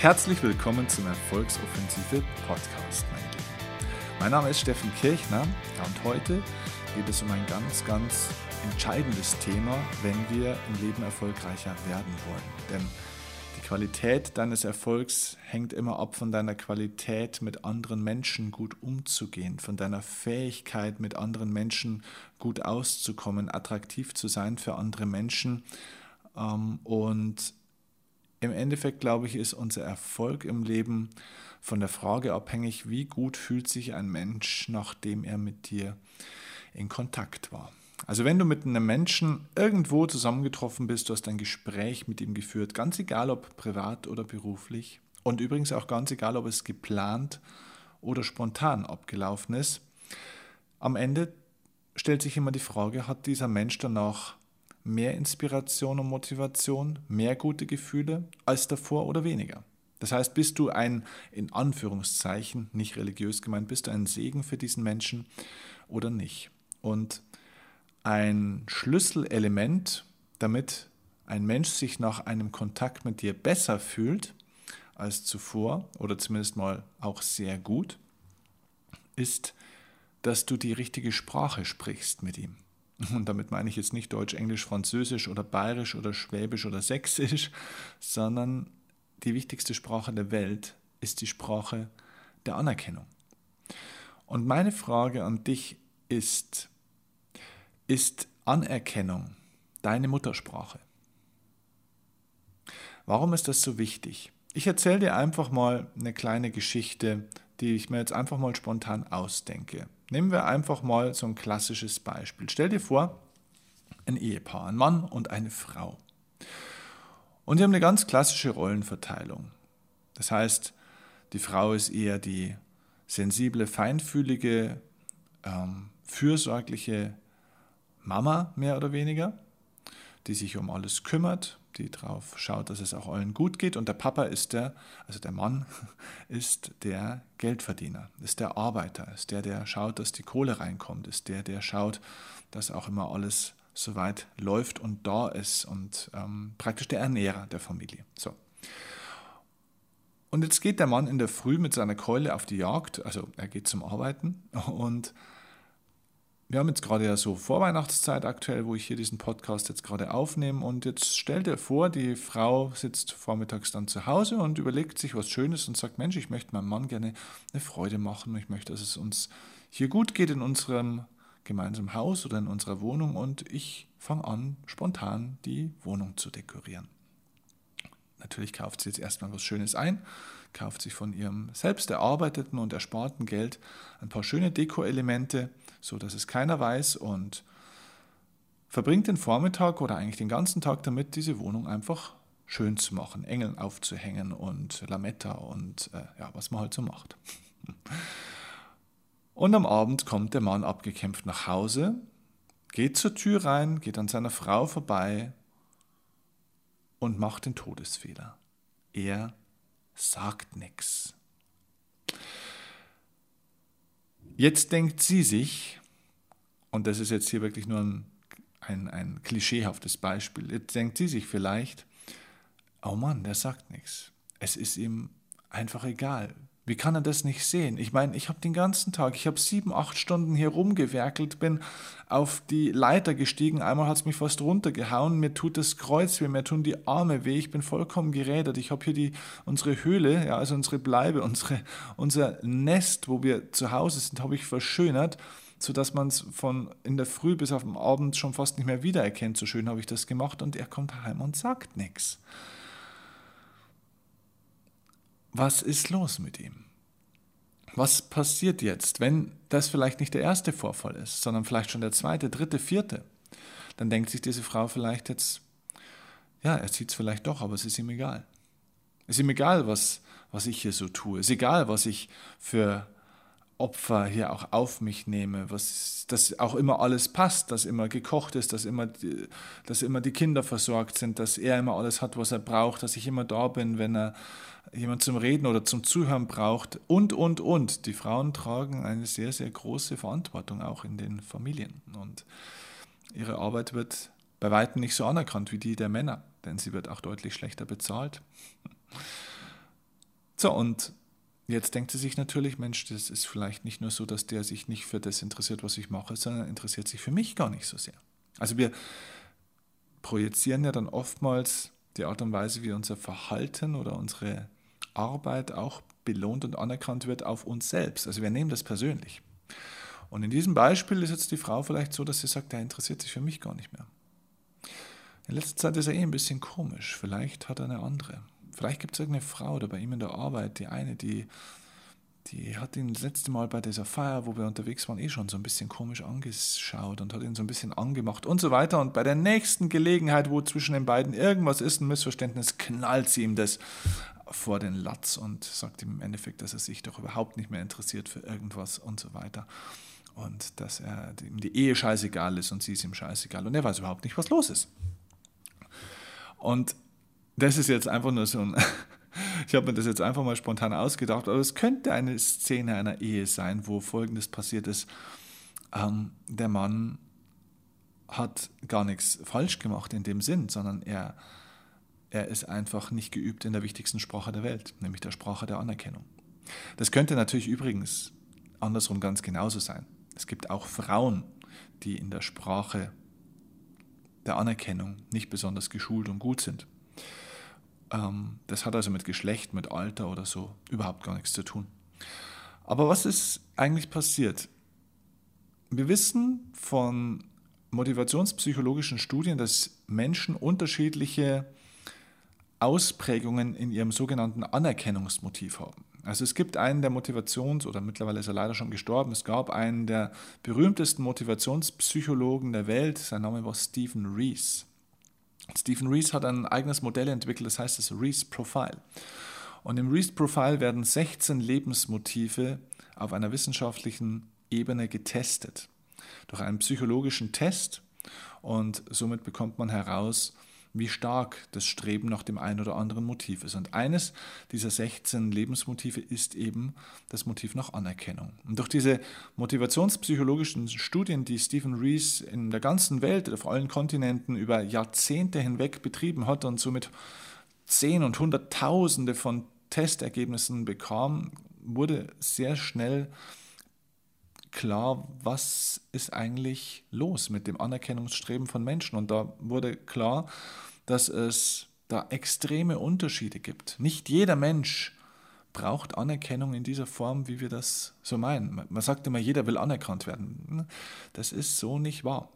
Herzlich willkommen zum Erfolgsoffensive Podcast, mein Lieben. Mein Name ist Steffen Kirchner und heute geht es um ein ganz, ganz entscheidendes Thema, wenn wir im Leben erfolgreicher werden wollen. Denn die Qualität deines Erfolgs hängt immer ab von deiner Qualität, mit anderen Menschen gut umzugehen, von deiner Fähigkeit, mit anderen Menschen gut auszukommen, attraktiv zu sein für andere Menschen. Ähm, und im Endeffekt, glaube ich, ist unser Erfolg im Leben von der Frage abhängig, wie gut fühlt sich ein Mensch, nachdem er mit dir in Kontakt war. Also wenn du mit einem Menschen irgendwo zusammengetroffen bist, du hast ein Gespräch mit ihm geführt, ganz egal ob privat oder beruflich und übrigens auch ganz egal, ob es geplant oder spontan abgelaufen ist, am Ende stellt sich immer die Frage, hat dieser Mensch danach mehr Inspiration und Motivation, mehr gute Gefühle als davor oder weniger. Das heißt, bist du ein, in Anführungszeichen, nicht religiös gemeint, bist du ein Segen für diesen Menschen oder nicht? Und ein Schlüsselelement, damit ein Mensch sich nach einem Kontakt mit dir besser fühlt als zuvor oder zumindest mal auch sehr gut, ist, dass du die richtige Sprache sprichst mit ihm. Und damit meine ich jetzt nicht Deutsch, Englisch, Französisch oder Bayerisch oder Schwäbisch oder Sächsisch, sondern die wichtigste Sprache der Welt ist die Sprache der Anerkennung. Und meine Frage an dich ist, ist Anerkennung deine Muttersprache? Warum ist das so wichtig? Ich erzähle dir einfach mal eine kleine Geschichte, die ich mir jetzt einfach mal spontan ausdenke. Nehmen wir einfach mal so ein klassisches Beispiel. Stell dir vor, ein Ehepaar, ein Mann und eine Frau. Und die haben eine ganz klassische Rollenverteilung. Das heißt, die Frau ist eher die sensible, feinfühlige, ähm, fürsorgliche Mama mehr oder weniger, die sich um alles kümmert, die darauf schaut, dass es auch allen gut geht. Und der Papa ist der, also der Mann, ist der Geldverdiener, ist der Arbeiter, ist der, der schaut, dass die Kohle reinkommt, ist der, der schaut, dass auch immer alles soweit läuft und da ist und ähm, praktisch der Ernährer der Familie. So. Und jetzt geht der Mann in der Früh mit seiner Keule auf die Jagd, also er geht zum Arbeiten und wir haben jetzt gerade ja so Vorweihnachtszeit aktuell, wo ich hier diesen Podcast jetzt gerade aufnehme. Und jetzt stell dir vor, die Frau sitzt vormittags dann zu Hause und überlegt sich was Schönes und sagt, Mensch, ich möchte meinem Mann gerne eine Freude machen. Ich möchte, dass es uns hier gut geht in unserem gemeinsamen Haus oder in unserer Wohnung. Und ich fange an, spontan die Wohnung zu dekorieren. Natürlich kauft sie jetzt erstmal was Schönes ein, kauft sich von ihrem selbst erarbeiteten und ersparten Geld ein paar schöne Deko-Elemente, so dass es keiner weiß und verbringt den Vormittag oder eigentlich den ganzen Tag damit, diese Wohnung einfach schön zu machen, Engeln aufzuhängen und Lametta und äh, ja, was man halt so macht. Und am Abend kommt der Mann abgekämpft nach Hause, geht zur Tür rein, geht an seiner Frau vorbei und macht den Todesfehler. Er sagt nichts. Jetzt denkt sie sich, und das ist jetzt hier wirklich nur ein, ein, ein klischeehaftes Beispiel, jetzt denkt sie sich vielleicht, oh Mann, der sagt nichts. Es ist ihm einfach egal. Wie kann er das nicht sehen? Ich meine, ich habe den ganzen Tag, ich habe sieben, acht Stunden hier rumgewerkelt, bin auf die Leiter gestiegen, einmal hat es mich fast runtergehauen, mir tut das Kreuz weh, mir tun die Arme weh, ich bin vollkommen gerädert. Ich habe hier die, unsere Höhle, ja, also unsere Bleibe, unsere, unser Nest, wo wir zu Hause sind, habe ich verschönert, sodass man es von in der Früh bis auf den Abend schon fast nicht mehr wiedererkennt. So schön habe ich das gemacht und er kommt heim und sagt nichts. Was ist los mit ihm? Was passiert jetzt, wenn das vielleicht nicht der erste Vorfall ist, sondern vielleicht schon der zweite, dritte, vierte? Dann denkt sich diese Frau vielleicht jetzt, ja, er sieht es vielleicht doch, aber es ist ihm egal. Es ist ihm egal, was, was ich hier so tue. Es ist egal, was ich für Opfer hier auch auf mich nehme, was, dass auch immer alles passt, dass immer gekocht ist, dass immer, dass immer die Kinder versorgt sind, dass er immer alles hat, was er braucht, dass ich immer da bin, wenn er jemand zum Reden oder zum Zuhören braucht und, und, und. Die Frauen tragen eine sehr, sehr große Verantwortung auch in den Familien und ihre Arbeit wird bei weitem nicht so anerkannt wie die der Männer, denn sie wird auch deutlich schlechter bezahlt. So, und jetzt denkt sie sich natürlich, Mensch, das ist vielleicht nicht nur so, dass der sich nicht für das interessiert, was ich mache, sondern interessiert sich für mich gar nicht so sehr. Also wir projizieren ja dann oftmals die Art und Weise, wie unser Verhalten oder unsere Arbeit auch belohnt und anerkannt wird auf uns selbst. Also wir nehmen das persönlich. Und in diesem Beispiel ist jetzt die Frau vielleicht so, dass sie sagt, der interessiert sich für mich gar nicht mehr. In letzter Zeit ist er eh ein bisschen komisch. Vielleicht hat er eine andere. Vielleicht gibt es irgendeine Frau oder bei ihm in der Arbeit, die eine, die, die hat ihn das letzte Mal bei dieser Feier, wo wir unterwegs waren, eh schon so ein bisschen komisch angeschaut und hat ihn so ein bisschen angemacht und so weiter. Und bei der nächsten Gelegenheit, wo zwischen den beiden irgendwas ist, ein Missverständnis, knallt sie ihm das vor den Latz und sagt ihm im Endeffekt, dass er sich doch überhaupt nicht mehr interessiert für irgendwas und so weiter und dass er, ihm die Ehe scheißegal ist und sie ist ihm scheißegal und er weiß überhaupt nicht, was los ist. Und das ist jetzt einfach nur so ein, ich habe mir das jetzt einfach mal spontan ausgedacht, aber es könnte eine Szene einer Ehe sein, wo Folgendes passiert ist. Ähm, der Mann hat gar nichts falsch gemacht in dem Sinn, sondern er, er ist einfach nicht geübt in der wichtigsten Sprache der Welt, nämlich der Sprache der Anerkennung. Das könnte natürlich übrigens andersrum ganz genauso sein. Es gibt auch Frauen, die in der Sprache der Anerkennung nicht besonders geschult und gut sind. Ähm, das hat also mit Geschlecht, mit Alter oder so überhaupt gar nichts zu tun. Aber was ist eigentlich passiert? Wir wissen von motivationspsychologischen Studien, dass Menschen unterschiedliche Ausprägungen in ihrem sogenannten Anerkennungsmotiv haben. Also es gibt einen der Motivations- oder mittlerweile ist er leider schon gestorben, es gab einen der berühmtesten Motivationspsychologen der Welt, sein Name war Stephen Rees. Stephen Rees hat ein eigenes Modell entwickelt, das heißt das Rees Profile. Und im Rees Profile werden 16 Lebensmotive auf einer wissenschaftlichen Ebene getestet. Durch einen psychologischen Test und somit bekommt man heraus, wie stark das Streben nach dem einen oder anderen Motiv ist. Und eines dieser 16 Lebensmotive ist eben das Motiv nach Anerkennung. Und durch diese motivationspsychologischen Studien, die Stephen Rees in der ganzen Welt, auf allen Kontinenten über Jahrzehnte hinweg betrieben hat und somit Zehn und Hunderttausende von Testergebnissen bekam, wurde sehr schnell klar, was ist eigentlich los mit dem Anerkennungsstreben von Menschen. Und da wurde klar, dass es da extreme Unterschiede gibt. Nicht jeder Mensch braucht Anerkennung in dieser Form, wie wir das so meinen. Man sagt immer, jeder will anerkannt werden. Das ist so nicht wahr.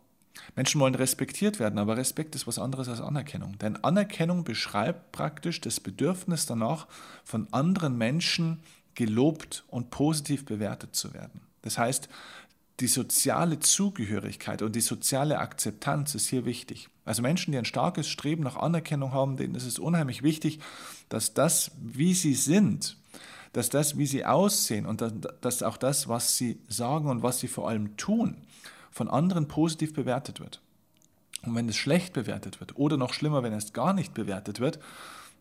Menschen wollen respektiert werden, aber Respekt ist was anderes als Anerkennung. Denn Anerkennung beschreibt praktisch das Bedürfnis danach, von anderen Menschen gelobt und positiv bewertet zu werden. Das heißt, die soziale Zugehörigkeit und die soziale Akzeptanz ist hier wichtig. Also Menschen, die ein starkes Streben nach Anerkennung haben, denen ist es unheimlich wichtig, dass das, wie sie sind, dass das, wie sie aussehen und dass auch das, was sie sagen und was sie vor allem tun, von anderen positiv bewertet wird. Und wenn es schlecht bewertet wird oder noch schlimmer, wenn es gar nicht bewertet wird,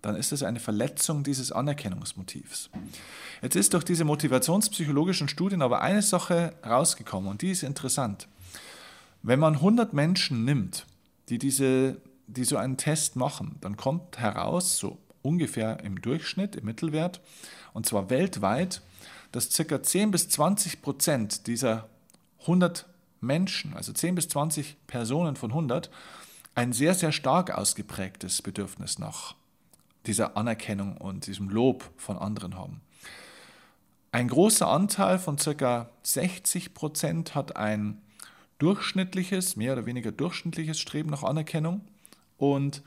dann ist es eine Verletzung dieses Anerkennungsmotivs. Jetzt ist durch diese motivationspsychologischen Studien aber eine Sache rausgekommen und die ist interessant. Wenn man 100 Menschen nimmt, die, diese, die so einen Test machen, dann kommt heraus, so ungefähr im Durchschnitt, im Mittelwert, und zwar weltweit, dass ca. 10 bis 20 Prozent dieser 100 Menschen, also 10 bis 20 Personen von 100, ein sehr, sehr stark ausgeprägtes Bedürfnis nach dieser Anerkennung und diesem Lob von anderen haben. Ein großer Anteil von ca. 60 Prozent hat ein durchschnittliches, mehr oder weniger durchschnittliches Streben nach Anerkennung. Und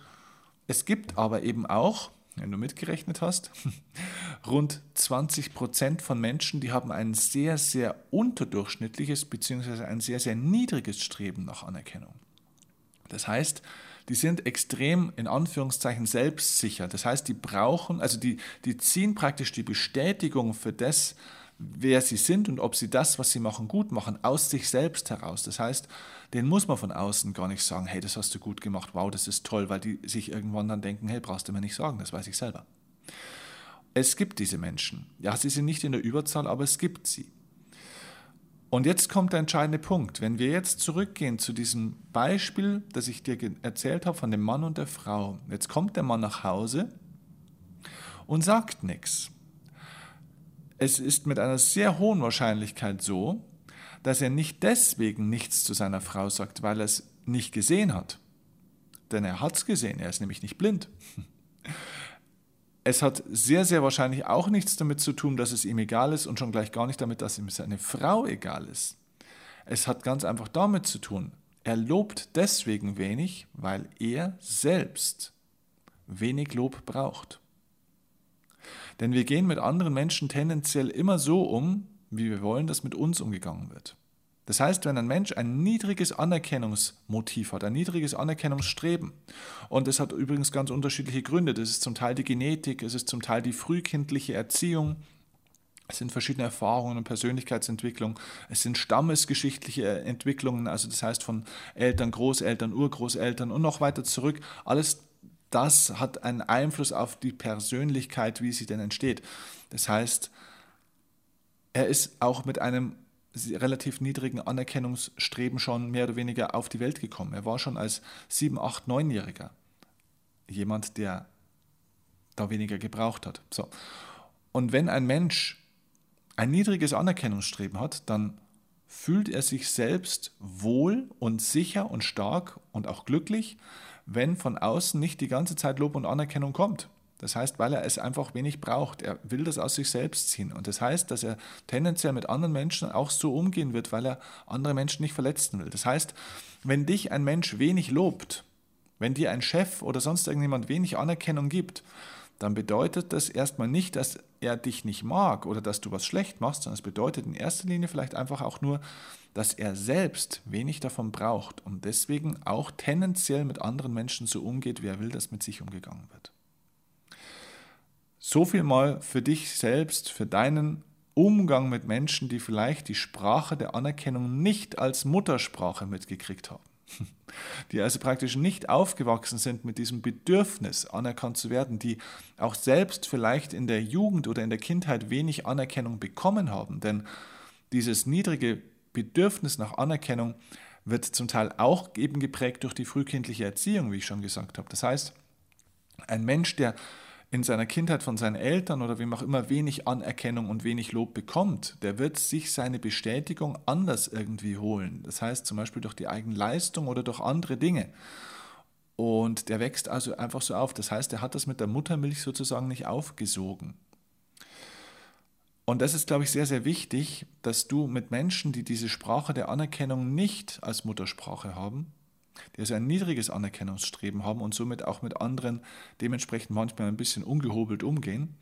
es gibt aber eben auch, wenn du mitgerechnet hast, rund 20 Prozent von Menschen, die haben ein sehr, sehr unterdurchschnittliches bzw. ein sehr, sehr niedriges Streben nach Anerkennung. Das heißt, die sind extrem in Anführungszeichen selbstsicher. Das heißt, die brauchen, also die, die ziehen praktisch die Bestätigung für das, wer sie sind und ob sie das, was sie machen, gut machen, aus sich selbst heraus. Das heißt, denen muss man von außen gar nicht sagen, hey, das hast du gut gemacht, wow, das ist toll, weil die sich irgendwann dann denken, hey, brauchst du mir nicht sagen, das weiß ich selber. Es gibt diese Menschen. Ja, sie sind nicht in der Überzahl, aber es gibt sie. Und jetzt kommt der entscheidende Punkt. Wenn wir jetzt zurückgehen zu diesem Beispiel, das ich dir erzählt habe von dem Mann und der Frau. Jetzt kommt der Mann nach Hause und sagt nichts. es ist mit einer sehr hohen Wahrscheinlichkeit so, dass er nicht deswegen nichts zu seiner Frau sagt, weil er es nicht gesehen hat. Denn er hat es gesehen, er ist nämlich nicht blind. Es hat sehr, sehr wahrscheinlich auch nichts damit zu tun, dass es ihm egal ist und schon gleich gar nicht damit, dass ihm seine Frau egal ist. Es hat ganz einfach damit zu tun, er lobt deswegen wenig, weil er selbst wenig Lob braucht. Denn wir gehen mit anderen Menschen tendenziell immer so um, wie wir wollen, dass mit uns umgegangen wird. Das heißt, wenn ein Mensch ein niedriges Anerkennungsmotiv hat, ein niedriges Anerkennungsstreben, und es hat übrigens ganz unterschiedliche Gründe, das ist zum Teil die Genetik, es ist zum Teil die frühkindliche Erziehung, es sind verschiedene Erfahrungen und Persönlichkeitsentwicklung. Es sind stammesgeschichtliche Entwicklungen, also das heißt von Eltern, Großeltern, Urgroßeltern und noch weiter zurück. Alles das hat einen Einfluss auf die Persönlichkeit, wie sie denn entsteht. Das heißt, er ist auch mit einem relativ niedrigen Anerkennungsstreben schon mehr oder weniger auf die Welt gekommen. Er war schon als 7, 8, 9-Jähriger jemand, der da weniger gebraucht hat. So. Und wenn ein Mensch ein niedriges Anerkennungsstreben hat, dann fühlt er sich selbst wohl und sicher und stark und auch glücklich, wenn von außen nicht die ganze Zeit Lob und Anerkennung kommt. Das heißt, weil er es einfach wenig braucht. Er will das aus sich selbst ziehen. Und das heißt, dass er tendenziell mit anderen Menschen auch so umgehen wird, weil er andere Menschen nicht verletzen will. Das heißt, wenn dich ein Mensch wenig lobt, wenn dir ein Chef oder sonst irgendjemand wenig Anerkennung gibt, dann bedeutet das erstmal nicht, dass er dich nicht mag oder dass du was schlecht machst, sondern es bedeutet in erster Linie vielleicht einfach auch nur, dass er selbst wenig davon braucht und deswegen auch tendenziell mit anderen Menschen so umgeht, wie er will, dass mit sich umgegangen wird. So viel mal für dich selbst, für deinen Umgang mit Menschen, die vielleicht die Sprache der Anerkennung nicht als Muttersprache mitgekriegt haben. Die also praktisch nicht aufgewachsen sind mit diesem Bedürfnis, anerkannt zu werden, die auch selbst vielleicht in der Jugend oder in der Kindheit wenig Anerkennung bekommen haben. Denn dieses niedrige Bedürfnis nach Anerkennung wird zum Teil auch eben geprägt durch die frühkindliche Erziehung, wie ich schon gesagt habe. Das heißt, ein Mensch, der in seiner Kindheit von seinen Eltern oder wem auch immer wenig Anerkennung und wenig Lob bekommt, der wird sich seine Bestätigung anders irgendwie holen. Das heißt zum Beispiel durch die eigene Leistung oder durch andere Dinge. Und der wächst also einfach so auf. Das heißt, er hat das mit der Muttermilch sozusagen nicht aufgesogen. Und das ist, glaube ich, sehr, sehr wichtig, dass du mit Menschen, die diese Sprache der Anerkennung nicht als Muttersprache haben, die also ein niedriges Anerkennungsstreben haben und somit auch mit anderen dementsprechend manchmal ein bisschen ungehobelt umgehen,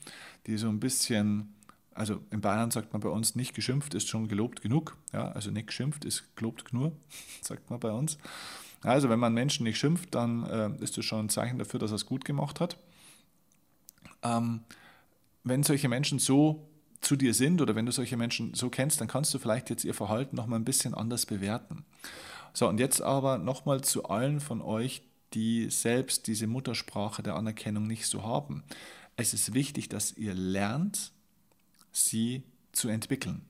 die so ein bisschen, also in Bayern sagt man bei uns, nicht geschimpft ist schon gelobt genug, ja, also nicht geschimpft ist gelobt genug, sagt man bei uns. Also wenn man Menschen nicht schimpft, dann äh, ist das schon ein Zeichen dafür, dass er es gut gemacht hat. Ähm, wenn solche Menschen so zu dir sind oder wenn du solche Menschen so kennst, dann kannst du vielleicht jetzt ihr Verhalten noch mal ein bisschen anders bewerten. So, und jetzt aber nochmal zu allen von euch, die selbst diese Muttersprache der Anerkennung nicht so haben. Es ist wichtig, dass ihr lernt, sie zu entwickeln.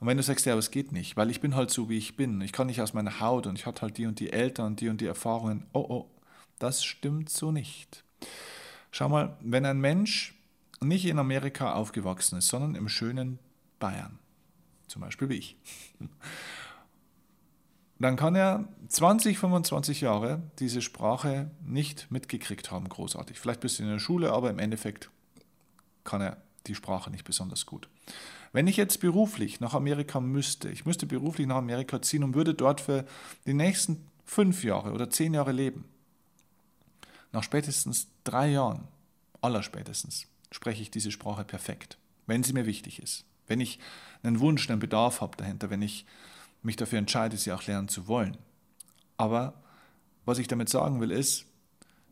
Und wenn du sagst, ja, aber es geht nicht, weil ich bin halt so, wie ich bin, ich kann nicht aus meiner Haut und ich hatte halt die und die Eltern, die und die Erfahrungen, oh, oh, das stimmt so nicht. Schau mal, wenn ein Mensch nicht in Amerika aufgewachsen ist, sondern im schönen Bayern, zum Beispiel wie ich, dann kann er 20, 25 Jahre diese Sprache nicht mitgekriegt haben, großartig. Vielleicht ein bisschen in der Schule, aber im Endeffekt kann er die Sprache nicht besonders gut. Wenn ich jetzt beruflich nach Amerika müsste, ich müsste beruflich nach Amerika ziehen und würde dort für die nächsten fünf Jahre oder zehn Jahre leben, nach spätestens drei Jahren, allerspätestens, spreche ich diese Sprache perfekt, wenn sie mir wichtig ist. Wenn ich einen Wunsch, einen Bedarf habe dahinter, wenn ich mich dafür entscheide, sie auch lernen zu wollen. Aber was ich damit sagen will, ist,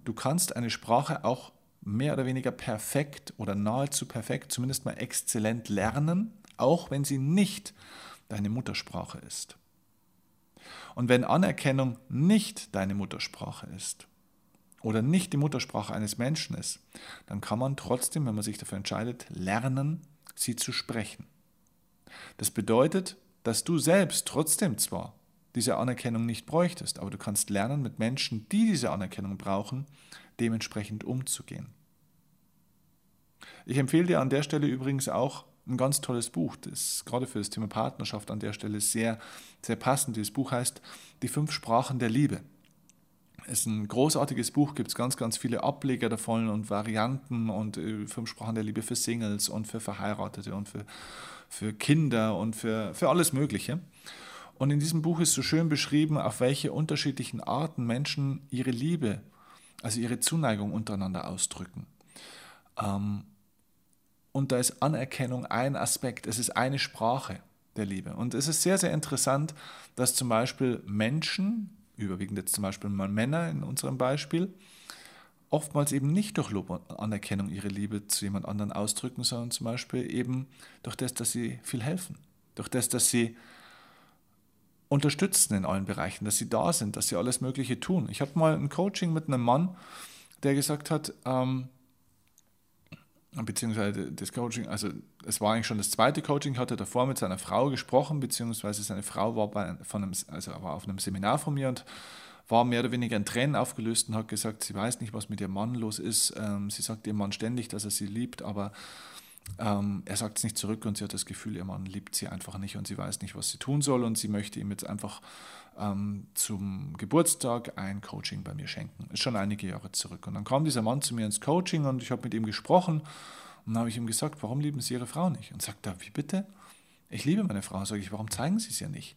du kannst eine Sprache auch mehr oder weniger perfekt oder nahezu perfekt, zumindest mal exzellent lernen, auch wenn sie nicht deine Muttersprache ist. Und wenn Anerkennung nicht deine Muttersprache ist oder nicht die Muttersprache eines Menschen ist, dann kann man trotzdem, wenn man sich dafür entscheidet, lernen, sie zu sprechen. Das bedeutet, dass du selbst trotzdem zwar diese Anerkennung nicht bräuchtest, aber du kannst lernen, mit Menschen, die diese Anerkennung brauchen, dementsprechend umzugehen. Ich empfehle dir an der Stelle übrigens auch, ein ganz tolles Buch, das gerade für das Thema Partnerschaft an der Stelle sehr, sehr passend. Dieses Buch heißt Die fünf Sprachen der Liebe. Es ist ein großartiges Buch, gibt es ganz, ganz viele Ableger davon und Varianten und äh, fünf Sprachen der Liebe für Singles und für Verheiratete und für, für Kinder und für, für alles Mögliche. Und in diesem Buch ist so schön beschrieben, auf welche unterschiedlichen Arten Menschen ihre Liebe, also ihre Zuneigung untereinander ausdrücken. Ähm, und da ist Anerkennung ein Aspekt, es ist eine Sprache der Liebe. Und es ist sehr, sehr interessant, dass zum Beispiel Menschen, überwiegend jetzt zum Beispiel mal Männer in unserem Beispiel, oftmals eben nicht durch Lob und Anerkennung ihre Liebe zu jemand anderen ausdrücken, sondern zum Beispiel eben durch das, dass sie viel helfen, durch das, dass sie unterstützen in allen Bereichen, dass sie da sind, dass sie alles Mögliche tun. Ich habe mal ein Coaching mit einem Mann, der gesagt hat, ähm, beziehungsweise das Coaching, also es war eigentlich schon das zweite Coaching, hatte davor mit seiner Frau gesprochen, beziehungsweise seine Frau war, bei, von einem, also war auf einem Seminar von mir und war mehr oder weniger in Tränen aufgelöst und hat gesagt, sie weiß nicht, was mit ihrem Mann los ist. Ähm, sie sagt ihrem Mann ständig, dass er sie liebt, aber ähm, er sagt es nicht zurück und sie hat das Gefühl, ihr Mann liebt sie einfach nicht und sie weiß nicht, was sie tun soll und sie möchte ihm jetzt einfach ähm, zum Geburtstag ein Coaching bei mir schenken. Ist schon einige Jahre zurück. Und dann kam dieser Mann zu mir ins Coaching und ich habe mit ihm gesprochen und habe ich ihm gesagt, warum lieben Sie Ihre Frau nicht? Und sagt er, wie bitte? Ich liebe meine Frau. Sage ich, warum zeigen Sie es ja nicht?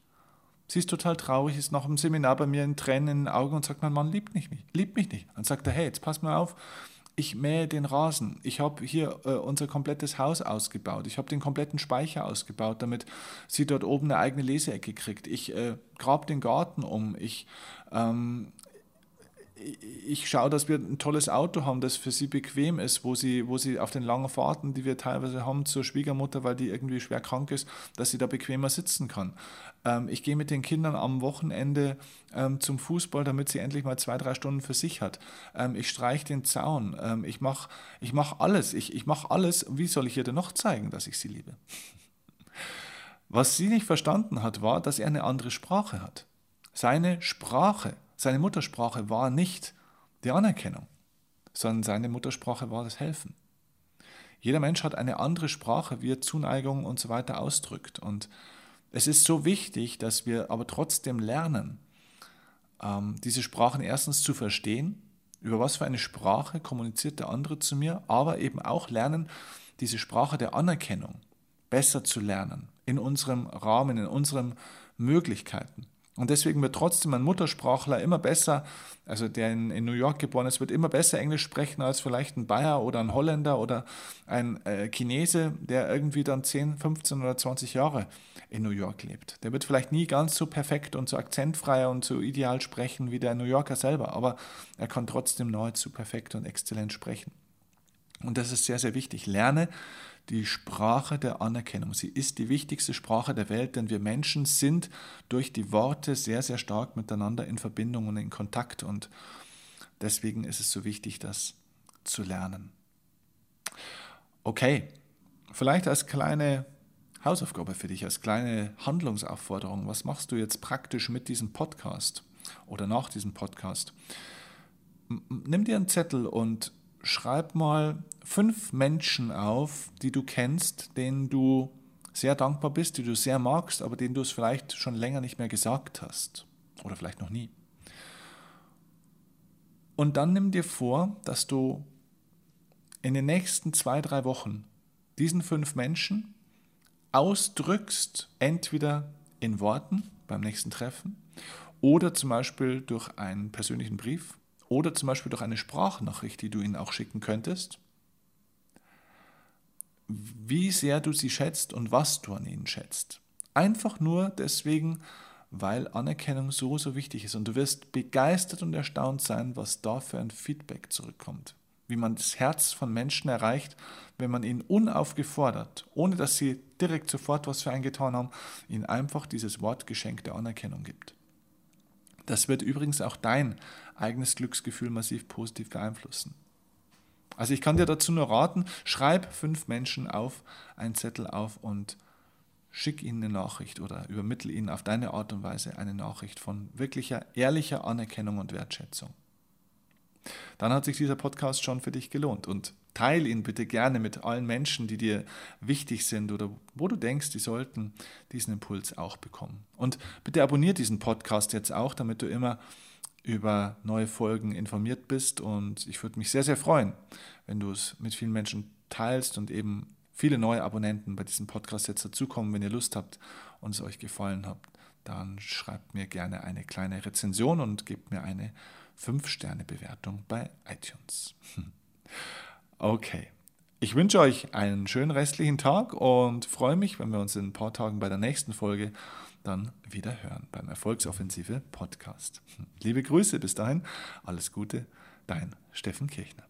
Sie ist total traurig, ist nach dem Seminar bei mir in Tränen in den Augen und sagt, mein Mann liebt mich nicht. Liebt mich nicht. Dann sagt er, hey, jetzt pass mal auf, ich mähe den Rasen. Ich habe hier äh, unser komplettes Haus ausgebaut. Ich habe den kompletten Speicher ausgebaut, damit sie dort oben eine eigene Leseecke kriegt. Ich äh, grab den Garten um. Ich ähm, ich schaue, dass wir ein tolles Auto haben, das für sie bequem ist, wo sie, wo sie auf den langen Fahrten, die wir teilweise haben zur Schwiegermutter, weil die irgendwie schwer krank ist, dass sie da bequemer sitzen kann. Ähm, ich gehe mit den Kindern am Wochenende ähm, zum Fußball, damit sie endlich mal zwei, drei Stunden für sich hat. Ähm, ich streiche den Zaun. Ähm, ich mache ich mach alles. Ich, ich mache alles. Wie soll ich ihr denn noch zeigen, dass ich sie liebe? Was sie nicht verstanden hat, war, dass er eine andere Sprache hat. Seine Sprache seine Muttersprache war nicht die Anerkennung, sondern seine Muttersprache war das Helfen. Jeder Mensch hat eine andere Sprache, wie er Zuneigung und so weiter ausdrückt. Und es ist so wichtig, dass wir aber trotzdem lernen, ähm, diese Sprachen erstens zu verstehen, über was für eine Sprache kommuniziert der andere zu mir, aber eben auch lernen, diese Sprache der Anerkennung besser zu lernen, in unserem Rahmen, in unseren Möglichkeiten. Und deswegen wird trotzdem ein Muttersprachler immer besser, also der in, in, New York geboren ist, wird immer besser Englisch sprechen als vielleicht ein Bayer oder ein Holländer oder ein äh, Chinese, der irgendwie dann 10, 15 oder 20 Jahre in New York lebt. Der wird vielleicht nie ganz so perfekt und so akzentfrei und so ideal sprechen wie der New Yorker selber, aber er kann trotzdem nahezu perfekt und exzellent sprechen. Und das ist sehr, sehr wichtig. Lerne die Sprache der Anerkennung. Sie ist die wichtigste Sprache der Welt, denn wir Menschen sind durch die Worte sehr, sehr stark miteinander in Verbindung und in Kontakt. Und deswegen ist es so wichtig, das zu lernen. Okay, vielleicht als kleine Hausaufgabe für dich, als kleine Handlungsaufforderung. Was machst du jetzt praktisch mit diesem Podcast oder nach diesem Podcast? Nimm dir einen Zettel und schreib mal fünf Menschen auf, die du kennst, denen du sehr dankbar bist, die du sehr magst, aber denen du es vielleicht schon länger nicht mehr gesagt hast oder vielleicht noch nie. Und dann nimm dir vor, dass du in den nächsten zwei, drei Wochen diesen fünf Menschen ausdrückst, entweder in Worten beim nächsten Treffen oder zum Beispiel durch einen persönlichen Brief oder zum Beispiel durch eine Sprachnachricht, die du ihnen auch schicken könntest, wie sehr du sie schätzt und was du an ihnen schätzt. Einfach nur deswegen, weil Anerkennung so, so wichtig ist. Und du wirst begeistert und erstaunt sein, was da für ein Feedback zurückkommt. Wie man das Herz von Menschen erreicht, wenn man ihnen unaufgefordert, ohne dass sie direkt sofort was für einen getan haben, ihnen einfach dieses Wortgeschenk der Anerkennung gibt. Das wird übrigens auch dein eigenes Glücksgefühl massiv positiv beeinflussen. Also ich kann dir dazu nur raten, schreib fünf Menschen auf einen Zettel auf und schick ihnen eine Nachricht oder übermittel ihnen auf deine Art und Weise eine Nachricht von wirklicher, ehrlicher Anerkennung und Wertschätzung. Dann hat sich dieser Podcast schon für dich gelohnt und teile ihn bitte gerne mit allen Menschen, die dir wichtig sind oder wo du denkst, die sollten diesen Impuls auch bekommen. Und bitte abonniere diesen Podcast jetzt auch, damit du immer über neue Folgen informiert bist. Und ich würde mich sehr, sehr freuen, wenn du es mit vielen Menschen teilst und eben viele neue Abonnenten bei diesem Podcast jetzt dazukommen. Wenn ihr Lust habt und es euch gefallen hat, dann schreibt mir gerne eine kleine Rezension und gebt mir eine 5-Sterne-Bewertung bei iTunes. Okay. Ich wünsche euch einen schönen restlichen Tag und freue mich, wenn wir uns in ein paar Tagen bei der nächsten Folge dann wieder hören beim Erfolgsoffensive Podcast. Liebe Grüße bis dahin, alles Gute, dein Steffen Kirchner.